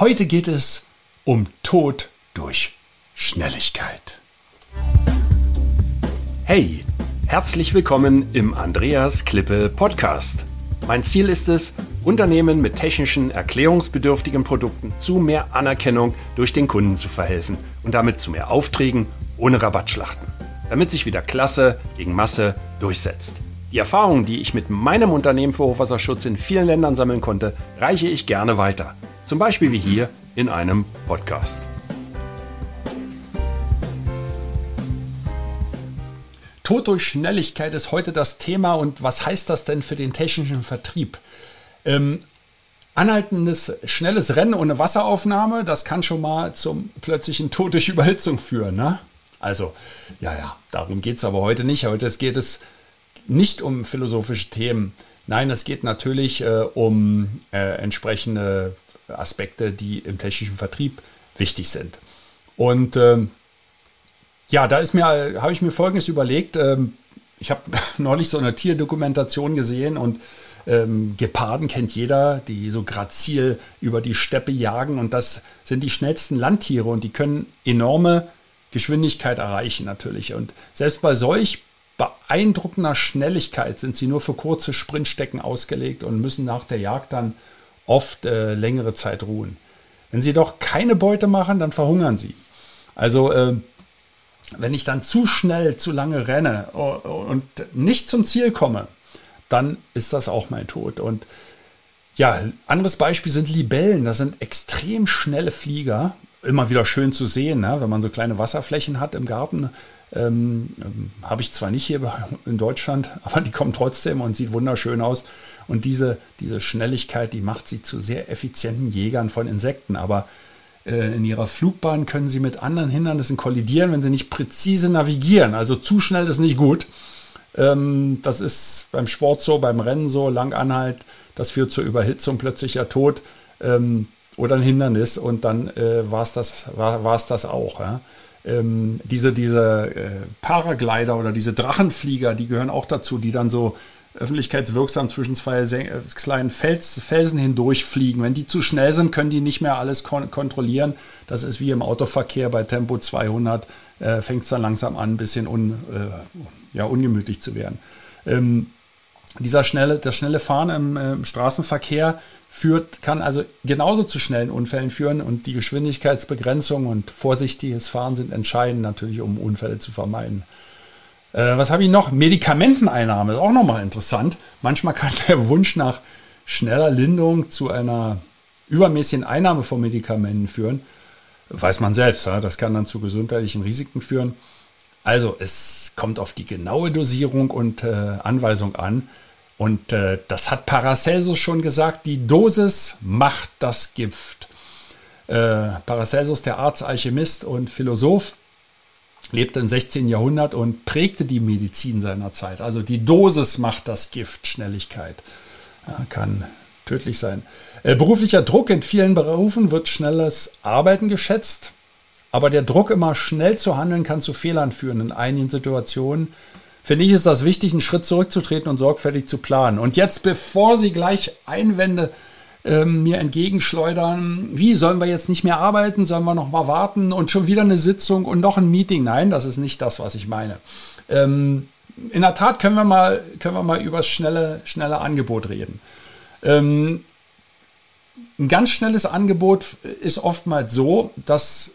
Heute geht es um Tod durch Schnelligkeit. Hey, herzlich willkommen im Andreas Klippe Podcast. Mein Ziel ist es, Unternehmen mit technischen, erklärungsbedürftigen Produkten zu mehr Anerkennung durch den Kunden zu verhelfen und damit zu mehr Aufträgen ohne Rabattschlachten, damit sich wieder Klasse gegen Masse durchsetzt. Die Erfahrungen, die ich mit meinem Unternehmen für Hochwasserschutz in vielen Ländern sammeln konnte, reiche ich gerne weiter. Zum Beispiel wie hier in einem Podcast. Tod durch Schnelligkeit ist heute das Thema und was heißt das denn für den technischen Vertrieb? Ähm, anhaltendes, schnelles Rennen ohne Wasseraufnahme, das kann schon mal zum plötzlichen Tod durch Überhitzung führen. Ne? Also, ja, ja, darum geht es aber heute nicht. Heute geht es nicht um philosophische Themen. Nein, es geht natürlich äh, um äh, entsprechende Aspekte, die im technischen Vertrieb wichtig sind. Und ähm, ja, da ist mir, habe ich mir Folgendes überlegt. Ähm, ich habe neulich so eine Tierdokumentation gesehen und ähm, Geparden kennt jeder, die so grazil über die Steppe jagen und das sind die schnellsten Landtiere und die können enorme Geschwindigkeit erreichen natürlich. Und selbst bei solch beeindruckender Schnelligkeit sind sie nur für kurze Sprintstecken ausgelegt und müssen nach der Jagd dann oft äh, längere Zeit ruhen. Wenn sie doch keine Beute machen, dann verhungern sie. Also äh, wenn ich dann zu schnell, zu lange renne und nicht zum Ziel komme, dann ist das auch mein Tod. Und ja, anderes Beispiel sind Libellen. Das sind extrem schnelle Flieger. Immer wieder schön zu sehen, ne? wenn man so kleine Wasserflächen hat im Garten ähm, Habe ich zwar nicht hier in Deutschland, aber die kommen trotzdem und sieht wunderschön aus. Und diese, diese Schnelligkeit, die macht sie zu sehr effizienten Jägern von Insekten. Aber äh, in ihrer Flugbahn können sie mit anderen Hindernissen kollidieren, wenn sie nicht präzise navigieren. Also zu schnell ist nicht gut. Ähm, das ist beim Sport so, beim Rennen so, Langanhalt. Das führt zur Überhitzung, plötzlicher Tod ähm, oder ein Hindernis. Und dann äh, war es das, war, das auch. Ja? Ähm, diese, diese äh, Paraglider oder diese Drachenflieger, die gehören auch dazu, die dann so öffentlichkeitswirksam zwischen zwei äh, kleinen Fels Felsen hindurchfliegen. Wenn die zu schnell sind, können die nicht mehr alles kon kontrollieren. Das ist wie im Autoverkehr bei Tempo 200, äh, fängt es dann langsam an, ein bisschen un, äh, ja, ungemütlich zu werden. Ähm, dieser schnelle, das schnelle Fahren im, äh, im Straßenverkehr führt, kann also genauso zu schnellen Unfällen führen und die Geschwindigkeitsbegrenzung und vorsichtiges Fahren sind entscheidend natürlich, um Unfälle zu vermeiden. Äh, was habe ich noch? Medikamenteneinnahme ist auch nochmal interessant. Manchmal kann der Wunsch nach schneller Linderung zu einer übermäßigen Einnahme von Medikamenten führen. Weiß man selbst, ja? das kann dann zu gesundheitlichen Risiken führen. Also es kommt auf die genaue Dosierung und äh, Anweisung an. Und äh, das hat Paracelsus schon gesagt, die Dosis macht das Gift. Äh, Paracelsus, der Arzt, Alchemist und Philosoph, lebte im 16. Jahrhundert und prägte die Medizin seiner Zeit. Also die Dosis macht das Gift, Schnelligkeit. Ja, kann tödlich sein. Äh, beruflicher Druck in vielen Berufen wird schnelles Arbeiten geschätzt. Aber der Druck, immer schnell zu handeln, kann zu Fehlern führen in einigen Situationen finde ich, ist das wichtig, einen Schritt zurückzutreten und sorgfältig zu planen. Und jetzt, bevor Sie gleich Einwände äh, mir entgegenschleudern, wie sollen wir jetzt nicht mehr arbeiten, sollen wir noch mal warten und schon wieder eine Sitzung und noch ein Meeting? Nein, das ist nicht das, was ich meine. Ähm, in der Tat können wir mal, können wir mal über das schnelle, schnelle Angebot reden. Ähm, ein ganz schnelles Angebot ist oftmals so, dass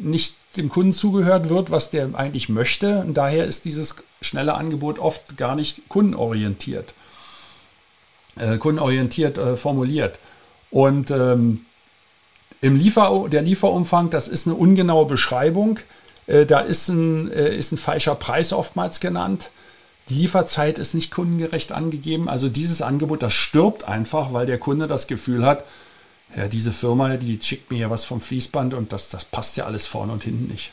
nicht dem Kunden zugehört wird, was der eigentlich möchte. Und daher ist dieses schnelle Angebot oft gar nicht kundenorientiert, äh, kundenorientiert äh, formuliert. Und ähm, im Liefer, der Lieferumfang, das ist eine ungenaue Beschreibung. Äh, da ist ein, äh, ist ein falscher Preis oftmals genannt. Die Lieferzeit ist nicht kundengerecht angegeben. Also dieses Angebot, das stirbt einfach, weil der Kunde das Gefühl hat, ja, diese Firma, die schickt mir ja was vom Fließband und das, das passt ja alles vorne und hinten nicht.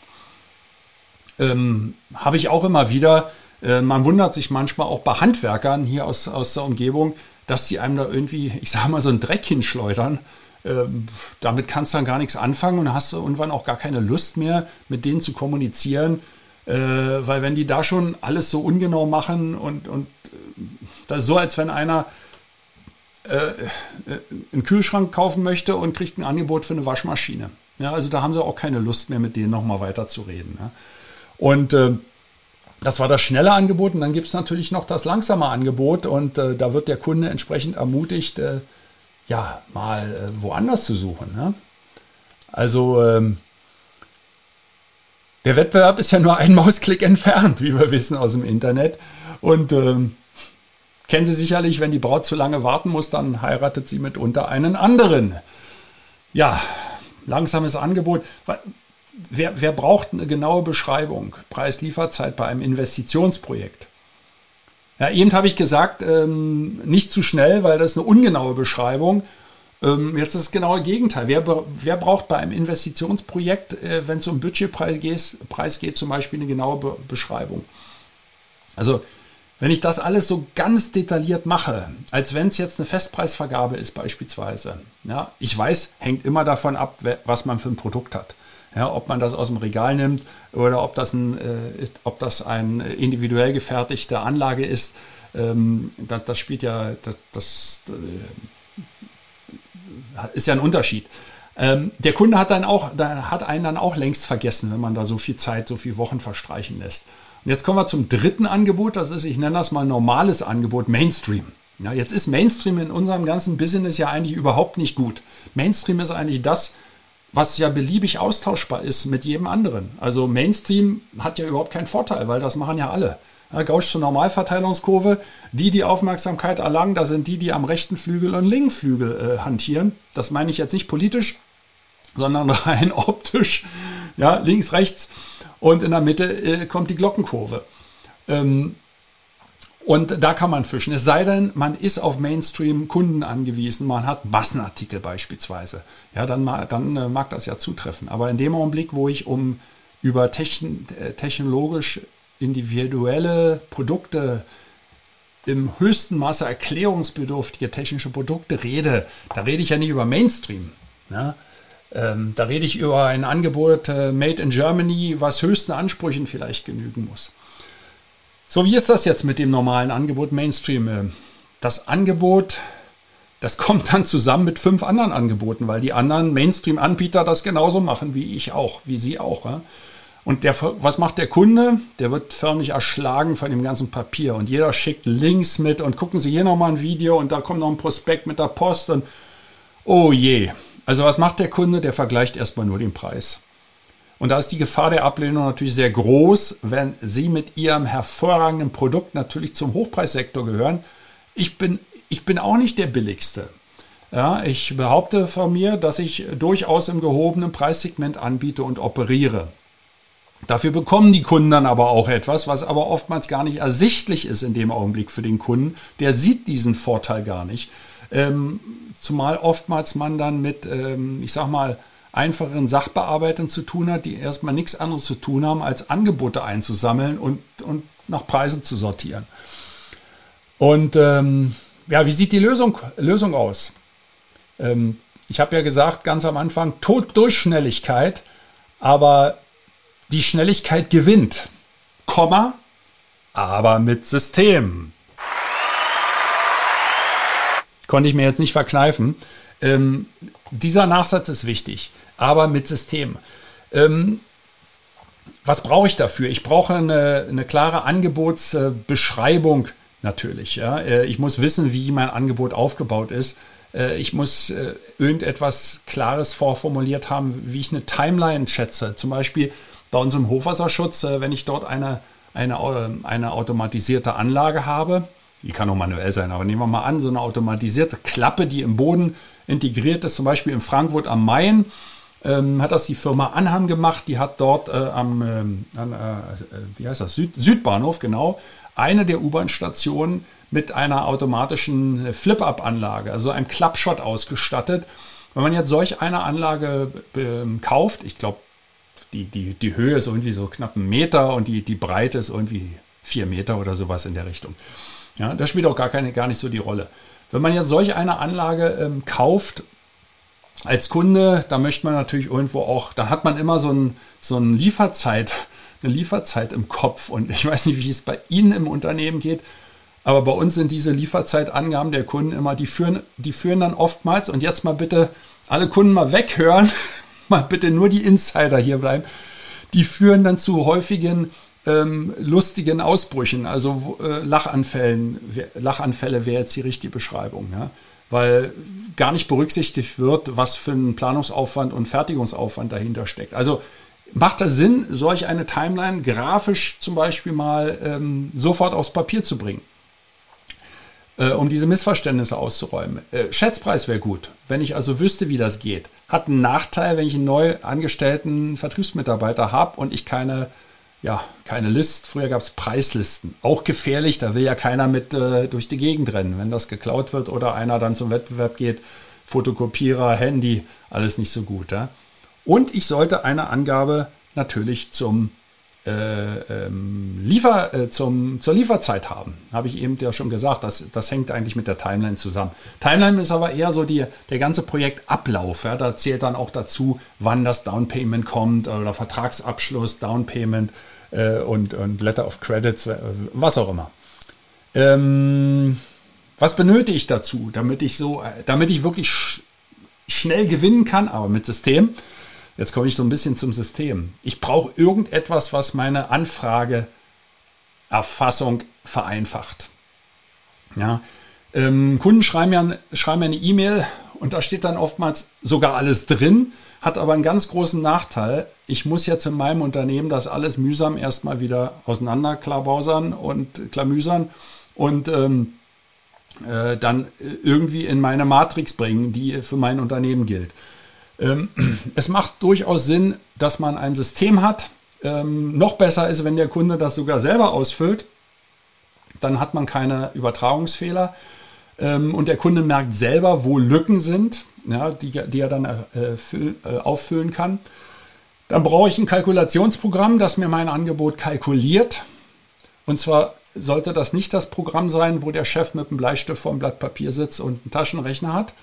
Ähm, Habe ich auch immer wieder. Äh, man wundert sich manchmal auch bei Handwerkern hier aus, aus der Umgebung, dass die einem da irgendwie, ich sage mal, so einen Dreck hinschleudern. Ähm, damit kannst du dann gar nichts anfangen und hast du irgendwann auch gar keine Lust mehr, mit denen zu kommunizieren. Äh, weil wenn die da schon alles so ungenau machen und, und äh, das ist so, als wenn einer einen Kühlschrank kaufen möchte und kriegt ein Angebot für eine Waschmaschine. Ja, also da haben sie auch keine Lust mehr, mit denen nochmal weiter zu reden. Ja. Und äh, das war das schnelle Angebot und dann gibt es natürlich noch das langsame Angebot und äh, da wird der Kunde entsprechend ermutigt, äh, ja, mal äh, woanders zu suchen. Ne? Also ähm, der Wettbewerb ist ja nur ein Mausklick entfernt, wie wir wissen aus dem Internet. Und ähm, kennen Sie sicherlich, wenn die Braut zu lange warten muss, dann heiratet sie mitunter einen anderen. Ja, langsames Angebot. Wer, wer braucht eine genaue Beschreibung? Preis-Lieferzeit bei einem Investitionsprojekt. Ja, eben habe ich gesagt, ähm, nicht zu schnell, weil das ist eine ungenaue Beschreibung. Ähm, jetzt ist das genaue Gegenteil. Wer, wer braucht bei einem Investitionsprojekt, äh, wenn es um Budgetpreis geht, Preis geht, zum Beispiel eine genaue Be Beschreibung? Also, wenn ich das alles so ganz detailliert mache, als wenn es jetzt eine Festpreisvergabe ist beispielsweise, ja, ich weiß, hängt immer davon ab, was man für ein Produkt hat. Ja, ob man das aus dem Regal nimmt oder ob das, ein, äh, ob das eine individuell gefertigte Anlage ist, ähm, das, das, spielt ja, das, das äh, ist ja ein Unterschied. Ähm, der Kunde hat dann auch, hat einen dann auch längst vergessen, wenn man da so viel Zeit, so viele Wochen verstreichen lässt. Jetzt kommen wir zum dritten Angebot, das ist, ich nenne das mal normales Angebot, Mainstream. Ja, jetzt ist Mainstream in unserem ganzen Business ja eigentlich überhaupt nicht gut. Mainstream ist eigentlich das, was ja beliebig austauschbar ist mit jedem anderen. Also Mainstream hat ja überhaupt keinen Vorteil, weil das machen ja alle. Ja, Gaußsche Normalverteilungskurve, die die Aufmerksamkeit erlangen, das sind die, die am rechten Flügel und linken Flügel äh, hantieren. Das meine ich jetzt nicht politisch, sondern rein optisch. Ja, links, rechts und in der Mitte äh, kommt die Glockenkurve. Ähm, und da kann man fischen. Es sei denn, man ist auf Mainstream-Kunden angewiesen, man hat Massenartikel beispielsweise. Ja, dann, dann äh, mag das ja zutreffen. Aber in dem Augenblick, wo ich um über äh, technologisch individuelle Produkte im höchsten Maße erklärungsbedürftige technische Produkte rede, da rede ich ja nicht über Mainstream. Ne? Ähm, da rede ich über ein Angebot äh, Made in Germany, was höchsten Ansprüchen vielleicht genügen muss. So, wie ist das jetzt mit dem normalen Angebot Mainstream? Ähm, das Angebot, das kommt dann zusammen mit fünf anderen Angeboten, weil die anderen Mainstream-Anbieter das genauso machen wie ich auch, wie Sie auch. Ja? Und der, was macht der Kunde? Der wird förmlich erschlagen von dem ganzen Papier und jeder schickt Links mit und gucken Sie hier nochmal ein Video und da kommt noch ein Prospekt mit der Post und oh je. Also was macht der Kunde? Der vergleicht erstmal nur den Preis. Und da ist die Gefahr der Ablehnung natürlich sehr groß, wenn Sie mit Ihrem hervorragenden Produkt natürlich zum Hochpreissektor gehören. Ich bin, ich bin auch nicht der billigste. Ja, ich behaupte von mir, dass ich durchaus im gehobenen Preissegment anbiete und operiere. Dafür bekommen die Kunden dann aber auch etwas, was aber oftmals gar nicht ersichtlich ist in dem Augenblick für den Kunden. Der sieht diesen Vorteil gar nicht. Ähm, zumal oftmals man dann mit, ähm, ich sag mal, einfacheren Sachbearbeitern zu tun hat, die erstmal nichts anderes zu tun haben, als Angebote einzusammeln und, und nach Preisen zu sortieren. Und ähm, ja, wie sieht die Lösung, Lösung aus? Ähm, ich habe ja gesagt, ganz am Anfang, Tod durch Schnelligkeit, aber die Schnelligkeit gewinnt. Komma, aber mit System. Konnte ich mir jetzt nicht verkneifen. Ähm, dieser Nachsatz ist wichtig aber mit System. Ähm, was brauche ich dafür? Ich brauche eine, eine klare Angebotsbeschreibung natürlich. Ja? Äh, ich muss wissen, wie mein Angebot aufgebaut ist. Äh, ich muss äh, irgendetwas Klares vorformuliert haben, wie ich eine Timeline schätze. Zum Beispiel bei unserem Hochwasserschutz, wenn ich dort eine, eine, eine automatisierte Anlage habe, die kann auch manuell sein, aber nehmen wir mal an, so eine automatisierte Klappe, die im Boden integriert ist, zum Beispiel in Frankfurt am Main ähm, hat das die Firma Anham gemacht. Die hat dort äh, am, ähm, an, äh, wie heißt das, Süd Südbahnhof, genau, eine der U-Bahn-Stationen mit einer automatischen Flip-Up-Anlage, also einem Klappshot ausgestattet. Wenn man jetzt solch eine Anlage äh, kauft, ich glaube, die, die, die Höhe ist irgendwie so knapp ein Meter und die, die Breite ist irgendwie vier Meter oder sowas in der Richtung. Ja, das spielt auch gar, keine, gar nicht so die Rolle. Wenn man jetzt solch eine Anlage ähm, kauft als Kunde, da möchte man natürlich irgendwo auch, dann hat man immer so, ein, so ein Lieferzeit, eine Lieferzeit im Kopf. Und ich weiß nicht, wie es bei Ihnen im Unternehmen geht, Aber bei uns sind diese Lieferzeitangaben der Kunden immer, die führen, die führen dann oftmals, und jetzt mal bitte alle Kunden mal weghören, mal bitte nur die Insider hier bleiben, die führen dann zu häufigen ähm, lustigen Ausbrüchen, also äh, Lachanfällen. Lachanfälle wäre jetzt die richtige Beschreibung, ja? weil gar nicht berücksichtigt wird, was für ein Planungsaufwand und Fertigungsaufwand dahinter steckt. Also macht das Sinn, solch eine Timeline grafisch zum Beispiel mal ähm, sofort aufs Papier zu bringen? Äh, um diese Missverständnisse auszuräumen. Äh, Schätzpreis wäre gut, wenn ich also wüsste, wie das geht. Hat einen Nachteil, wenn ich einen neu angestellten Vertriebsmitarbeiter habe und ich keine, ja, keine List. Früher gab es Preislisten. Auch gefährlich, da will ja keiner mit äh, durch die Gegend rennen. Wenn das geklaut wird oder einer dann zum Wettbewerb geht, Fotokopierer, Handy, alles nicht so gut. Ja? Und ich sollte eine Angabe natürlich zum äh, ähm, Liefer, äh, zum, zur Lieferzeit haben. Habe ich eben ja schon gesagt, das, das hängt eigentlich mit der Timeline zusammen. Timeline ist aber eher so die, der ganze Projektablauf. Ja, da zählt dann auch dazu, wann das Downpayment kommt oder Vertragsabschluss, Downpayment äh, und, und Letter of Credits, äh, was auch immer. Ähm, was benötige ich dazu, damit ich so, äh, damit ich wirklich sch schnell gewinnen kann, aber mit System? Jetzt komme ich so ein bisschen zum System. Ich brauche irgendetwas, was meine Anfrageerfassung vereinfacht. Ja, ähm, Kunden schreiben mir, schreiben mir eine E-Mail und da steht dann oftmals sogar alles drin, hat aber einen ganz großen Nachteil. Ich muss jetzt in meinem Unternehmen das alles mühsam erstmal wieder auseinanderklabausern und klamüsern und ähm, äh, dann irgendwie in meine Matrix bringen, die für mein Unternehmen gilt. Ähm, es macht durchaus Sinn, dass man ein System hat. Ähm, noch besser ist, wenn der Kunde das sogar selber ausfüllt. Dann hat man keine Übertragungsfehler. Ähm, und der Kunde merkt selber, wo Lücken sind, die, er dann äh, äh, auffüllen kann. Dann brauche ich ein Kalkulationsprogramm, das mir mein Angebot kalkuliert. Und zwar sollte das nicht das Programm sein, wo der Chef mit einem Bleistift vor einem Blatt Papier sitzt und einen Taschenrechner hat,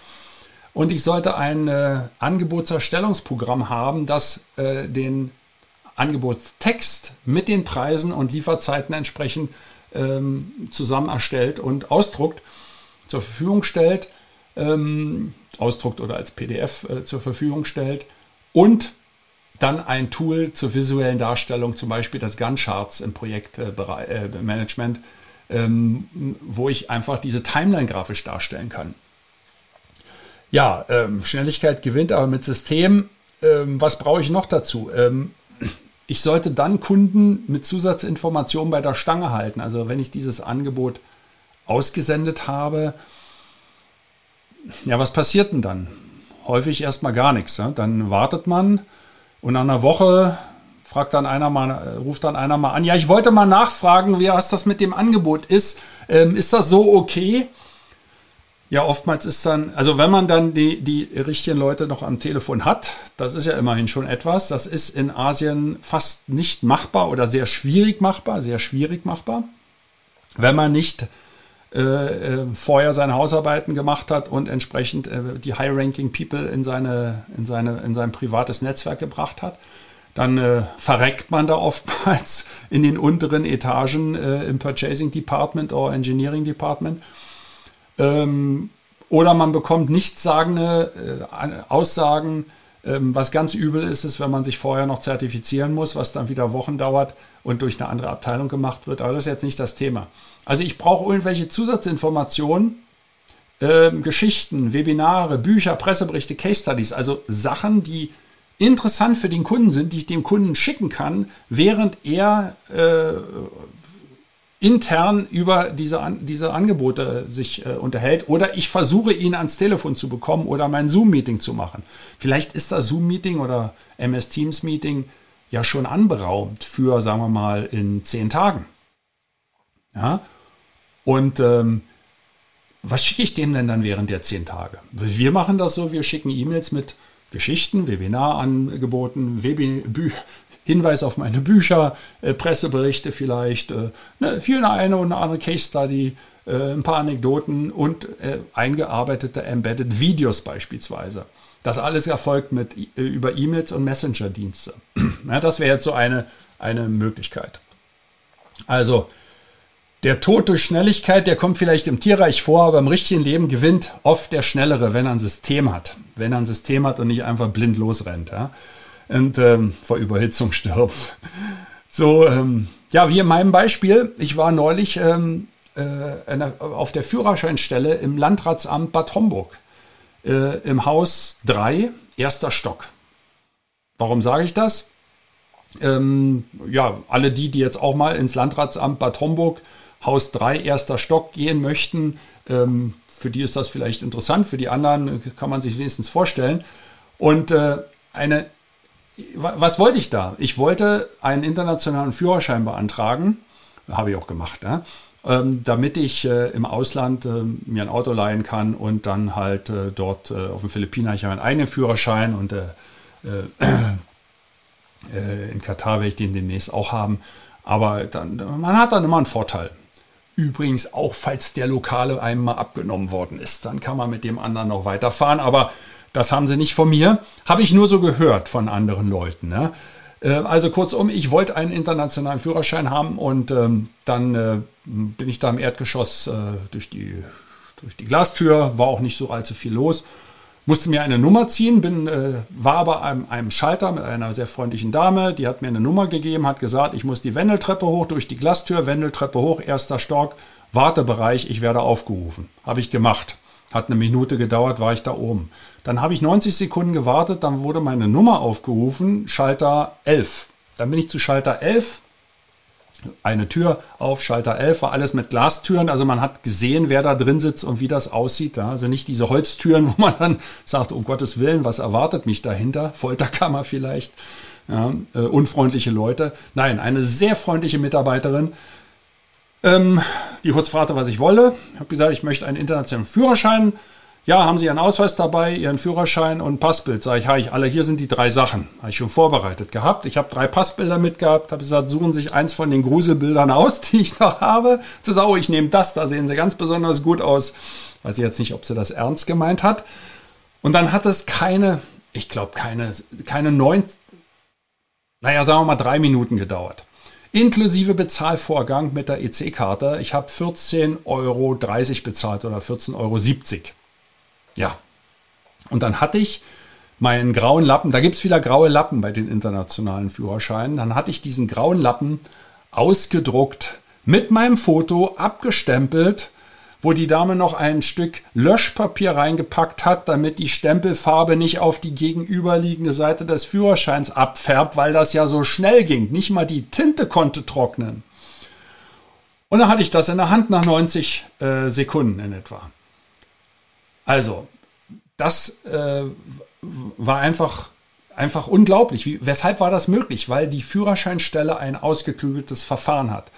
und ich sollte ein äh, Angebotserstellungsprogramm haben, das äh, den Angebotstext mit den Preisen und Lieferzeiten entsprechend ähm, zusammen erstellt und ausdruckt, zur Verfügung stellt, ähm, ausdruckt oder als PDF äh, zur Verfügung stellt und dann ein Tool zur visuellen Darstellung, zum Beispiel das Gantt-Charts im Projektmanagement, äh, ähm, wo ich einfach diese Timeline grafisch darstellen kann ja, ähm, Schnelligkeit gewinnt, aber mit System, ähm, was brauche ich noch dazu? Ähm, ich sollte dann Kunden mit Zusatzinformationen bei der Stange halten. Also wenn ich dieses Angebot ausgesendet habe, ja, was passiert denn dann? Häufig erstmal gar nichts. Ne? Dann wartet man und nach einer Woche fragt dann einer mal, ruft dann einer mal an, ja, ich wollte mal nachfragen, wie das mit dem Angebot ist. Ähm, ist das so okay? Ja, oftmals ist dann, also wenn man dann die, die richtigen Leute noch am Telefon hat, das ist ja immerhin schon etwas, das ist in Asien fast nicht machbar oder sehr schwierig machbar, sehr schwierig machbar, wenn man nicht äh, äh vorher seine Hausarbeiten gemacht hat und entsprechend äh, die High-Ranking People in, seine, in, seine, in sein privates Netzwerk gebracht hat. Dann äh, verreckt man da oftmals in den unteren Etagen äh, im Purchasing Department oder Engineering Department ähm, oder man bekommt nichtssagende äh, Aussagen. Ähm, was ganz übel ist, ist, wenn man sich vorher noch zertifizieren muss, was dann wieder Wochen dauert und durch eine andere Abteilung gemacht wird. Aber das ist jetzt nicht das Thema. Also ich brauche irgendwelche Zusatzinformationen, äh, Geschichten, Webinare, Bücher, Presseberichte, Case Studies, also Sachen, die interessant für den Kunden sind, die ich dem Kunden schicken kann, während er äh, intern über diese, diese Angebote sich äh, unterhält oder ich versuche ihn ans Telefon zu bekommen oder mein Zoom-Meeting zu machen. Vielleicht ist das Zoom-Meeting oder MS Teams-Meeting ja schon anberaumt für, sagen wir mal, in zehn Tagen. Ja? Und ähm, was schicke ich dem denn dann während der zehn Tage? Wir machen das so, wir schicken E-Mails mit Geschichten, Webinarangeboten, Webi Hinweis auf meine Bücher, äh, Presseberichte vielleicht, äh, ne, hier eine eine andere Case Study, äh, ein paar Anekdoten und äh, eingearbeitete Embedded Videos beispielsweise. Das alles erfolgt mit, äh, über E-Mails und Der Tod durch Schnelligkeit, der kommt vielleicht im Tierreich vor, aber im richtigen Leben gewinnt oft der Schnellere, wenn er ein System hat. Wenn er ein System hat und nicht einfach blind losrennt ja? Und ähm, vor Überhitzung stirbt. So, ähm, ja, wie in meinem Beispiel. Ich war neulich ähm, äh, auf der Führerscheinstelle im Landratsamt Bad Homburg äh, im Haus 3, erster Stock. Warum sage ich das? Ähm, ja, alle die, die jetzt auch mal ins Landratsamt Bad Homburg, Haus 3, erster Stock gehen möchten, ähm, für die ist das vielleicht interessant, für die anderen kann man sich wenigstens vorstellen. Und äh, eine, was wollte ich da? Ich wollte einen internationalen Führerschein beantragen, habe ich auch gemacht. Ja? ähm, damit ich äh, im Ausland äh, mir ein Auto leihen kann und dann halt äh, dort äh, auf den Philippinen ich habe meinen eigenen Führerschein und äh, äh, in Katar werde ich den demnächst auch haben. Aber dann, man hat dann immer einen Vorteil. Übrigens auch, falls der Lokale einem mal abgenommen worden ist, dann kann man mit dem anderen noch weiterfahren. Aber das haben sie nicht von mir. Habe ich nur so gehört von anderen Leuten. Ne? Also kurzum, ich wollte einen internationalen Führerschein haben und ähm, dann äh, bin ich da im Erdgeschoss äh, durch, die, durch die Glastür, war auch nicht so allzu viel los. Musste mir eine Nummer ziehen, bin, äh, war aber einem, einem Schalter mit einer sehr freundlichen Dame, die hat mir eine Nummer gegeben, hat gesagt, ich muss die Wendeltreppe hoch, durch die Glastür, Wendeltreppe hoch, erster Stock, Wartebereich, ich werde aufgerufen. Habe ich gemacht. Hat eine Minute gedauert, war ich da oben. Dann habe ich 90 Sekunden gewartet, dann wurde meine Nummer aufgerufen, Schalter 11. Dann bin ich zu Schalter 11, eine Tür auf, Schalter 11, war alles mit Glastüren. Also man hat gesehen, wer da drin sitzt und wie das aussieht. Also nicht diese Holztüren, wo man dann sagt, um Gottes Willen, was erwartet mich dahinter? Folterkammer vielleicht. Ja, äh, unfreundliche Leute. Nein, eine sehr freundliche Mitarbeiterin. Ähm, die kurz fragte, was ich wolle. Ich habe gesagt, ich möchte einen internationalen Führerschein ja, haben Sie Ihren Ausweis dabei, Ihren Führerschein und Passbild? Sag ich, habe ich alle, hier sind die drei Sachen. Habe ich schon vorbereitet gehabt. Ich habe drei Passbilder mitgehabt, habe gesagt, suchen Sie sich eins von den Gruselbildern aus, die ich noch habe. Sie sagen, oh, ich nehme das, da sehen Sie ganz besonders gut aus. Weiß ich jetzt nicht, ob sie das ernst gemeint hat. Und dann hat es keine, ich glaube, keine, keine neun, naja, sagen wir mal drei Minuten gedauert. Inklusive Bezahlvorgang mit der EC-Karte. Ich habe 14,30 Euro bezahlt oder 14,70 Euro. Ja. Und dann hatte ich meinen grauen Lappen, da gibt es wieder graue Lappen bei den internationalen Führerscheinen, dann hatte ich diesen grauen Lappen ausgedruckt, mit meinem Foto abgestempelt, wo die Dame noch ein Stück Löschpapier reingepackt hat, damit die Stempelfarbe nicht auf die gegenüberliegende Seite des Führerscheins abfärbt, weil das ja so schnell ging. Nicht mal die Tinte konnte trocknen. Und dann hatte ich das in der Hand nach 90 äh, Sekunden in etwa. Also, das äh, war einfach, einfach unglaublich. Wie, weshalb war das möglich? Weil die Führerscheinstelle ein ausgeklügeltes Verfahren hat.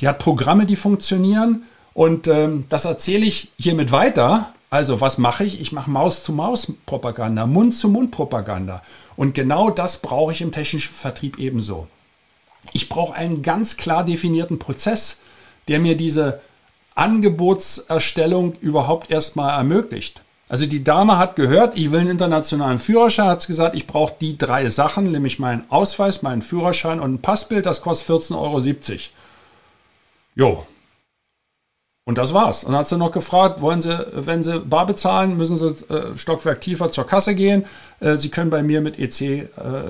Die hat Programme, die funktionieren und ähm, das erzähle ich hiermit weiter. Also, was mache ich? Ich mache Maus-zu-Maus-Propaganda, Mund-zu-Mund-Propaganda. Und genau das brauche ich im technischen Vertrieb ebenso. Ich brauche einen ganz klar definierten Prozess, der mir diese Angebotserstellung überhaupt erstmal ermöglicht. Also die Dame hat gehört, ich will einen internationalen Führerschein, hat gesagt, ich brauche die drei Sachen, nämlich meinen Ausweis, meinen Führerschein und ein Passbild, das kostet 14,70 Euro. Jo. Und das war's. Und dann hat sie noch gefragt, wollen Sie, wenn Sie bar bezahlen, müssen Sie äh, Stockwerk tiefer zur Kasse gehen. Äh, Sie können bei mir mit EC äh,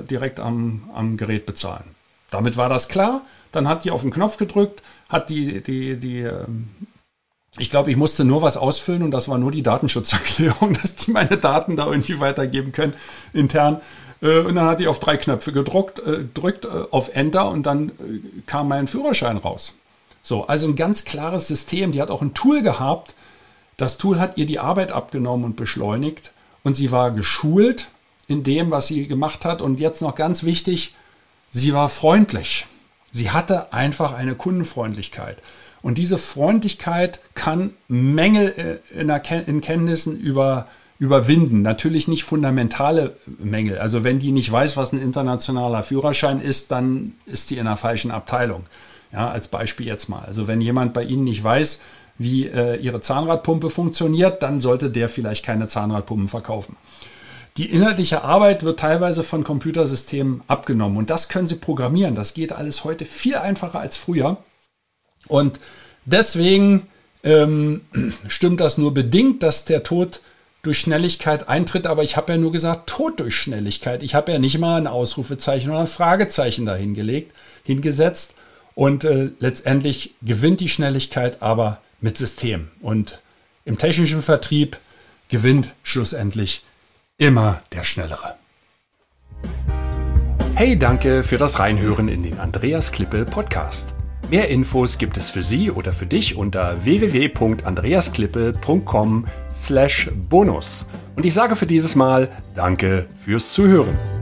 direkt am, am Gerät bezahlen. Damit war das klar. Dann hat die auf den Knopf gedrückt, hat die, die, die ähm, ich glaube, ich musste nur was ausfüllen und das war nur die Datenschutzerklärung, dass die meine Daten da irgendwie weitergeben können intern. Äh, und dann hat die auf drei Knöpfe gedruckt, äh, drückt äh, auf Enter und dann kam mein Führerschein raus. So, also ein ganz klares System. Die hat auch ein Tool gehabt. Das Tool hat ihr die Arbeit abgenommen und beschleunigt und sie war geschult in dem, was sie gemacht hat. Und jetzt noch ganz wichtig, sie war freundlich. Sie hatte einfach eine Kundenfreundlichkeit. Und diese Freundlichkeit kann Mängel äh, in, in Kenntnissen über, überwinden. Natürlich nicht fundamentale Mängel. Also wenn die nicht weiß, was ein internationaler Führerschein ist, dann ist die in einer falschen Abteilung. Ja, als Beispiel jetzt mal. Also wenn jemand bei Ihnen nicht weiß, wie äh, Ihre Zahnradpumpe funktioniert, dann sollte der vielleicht keine Zahnradpumpen verkaufen. Die inhaltliche Arbeit wird teilweise von Computersystemen abgenommen und das können Sie programmieren. Das geht alles heute viel einfacher als früher. Und deswegen ähm, stimmt das nur bedingt, dass der Tod durch Schnelligkeit eintritt, aber ich habe ja nur gesagt, Tod durch Schnelligkeit. Ich habe ja nicht mal ein Ausrufezeichen oder ein Fragezeichen dahingelegt, hingesetzt. Und äh, letztendlich gewinnt die Schnelligkeit aber mit System. Und im technischen Vertrieb gewinnt schlussendlich immer der Schnellere. Hey, danke für das Reinhören in den Andreas Klippe Podcast. Mehr Infos gibt es für Sie oder für dich unter www.andreasklippe.com/bonus. Und ich sage für dieses Mal Danke fürs Zuhören.